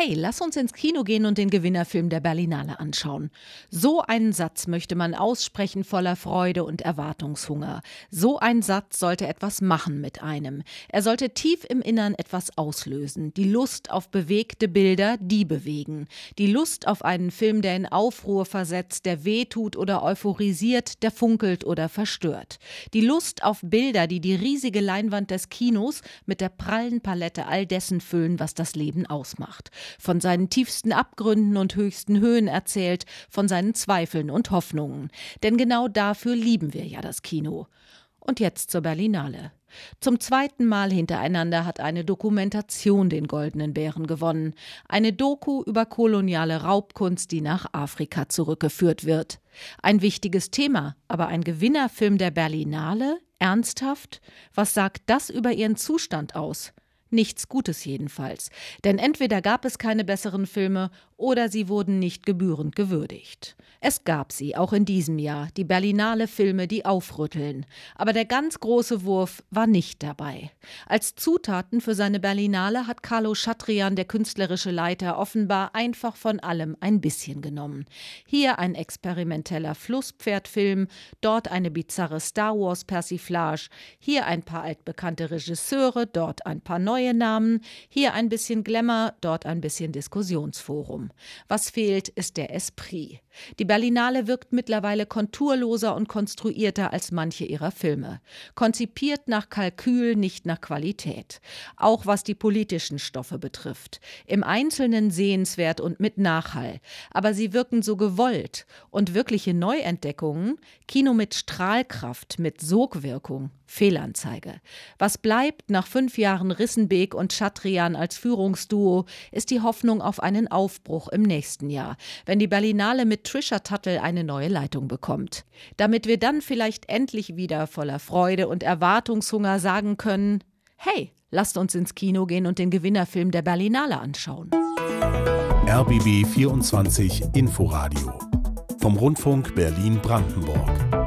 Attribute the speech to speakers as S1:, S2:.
S1: Hey, lass uns ins Kino gehen und den Gewinnerfilm der Berlinale anschauen. So einen Satz möchte man aussprechen voller Freude und Erwartungshunger. So ein Satz sollte etwas machen mit einem. Er sollte tief im Innern etwas auslösen. Die Lust auf bewegte Bilder, die bewegen. Die Lust auf einen Film, der in Aufruhr versetzt, der wehtut oder euphorisiert, der funkelt oder verstört. Die Lust auf Bilder, die die riesige Leinwand des Kinos mit der prallen Palette all dessen füllen, was das Leben ausmacht von seinen tiefsten Abgründen und höchsten Höhen erzählt, von seinen Zweifeln und Hoffnungen. Denn genau dafür lieben wir ja das Kino. Und jetzt zur Berlinale. Zum zweiten Mal hintereinander hat eine Dokumentation den Goldenen Bären gewonnen. Eine Doku über koloniale Raubkunst, die nach Afrika zurückgeführt wird. Ein wichtiges Thema, aber ein Gewinnerfilm der Berlinale? Ernsthaft? Was sagt das über ihren Zustand aus? Nichts Gutes jedenfalls. Denn entweder gab es keine besseren Filme oder sie wurden nicht gebührend gewürdigt. Es gab sie, auch in diesem Jahr, die Berlinale Filme, die aufrütteln. Aber der ganz große Wurf war nicht dabei. Als Zutaten für seine Berlinale hat Carlo Chatrian, der künstlerische Leiter, offenbar einfach von allem ein bisschen genommen. Hier ein experimenteller Flusspferdfilm, dort eine bizarre Star Wars Persiflage, hier ein paar altbekannte Regisseure, dort ein paar neue Namen, hier ein bisschen Glamour, dort ein bisschen Diskussionsforum. Was fehlt, ist der Esprit. Die Berlinale wirkt mittlerweile konturloser und konstruierter als manche ihrer Filme. Konzipiert nach Kalkül, nicht nach Qualität. Auch was die politischen Stoffe betrifft. Im Einzelnen sehenswert und mit Nachhall. Aber sie wirken so gewollt. Und wirkliche Neuentdeckungen, Kino mit Strahlkraft, mit Sogwirkung, Fehlanzeige. Was bleibt nach fünf Jahren Rissenbeek und Chatrian als Führungsduo, ist die Hoffnung auf einen Aufbruch im nächsten Jahr, wenn die Berlinale mit Trisha Tuttle eine neue Leitung bekommt. Damit wir dann vielleicht endlich wieder voller Freude und Erwartungshunger sagen können: Hey, lasst uns ins Kino gehen und den Gewinnerfilm der Berlinale anschauen.
S2: RBB 24 Inforadio vom Rundfunk Berlin-Brandenburg.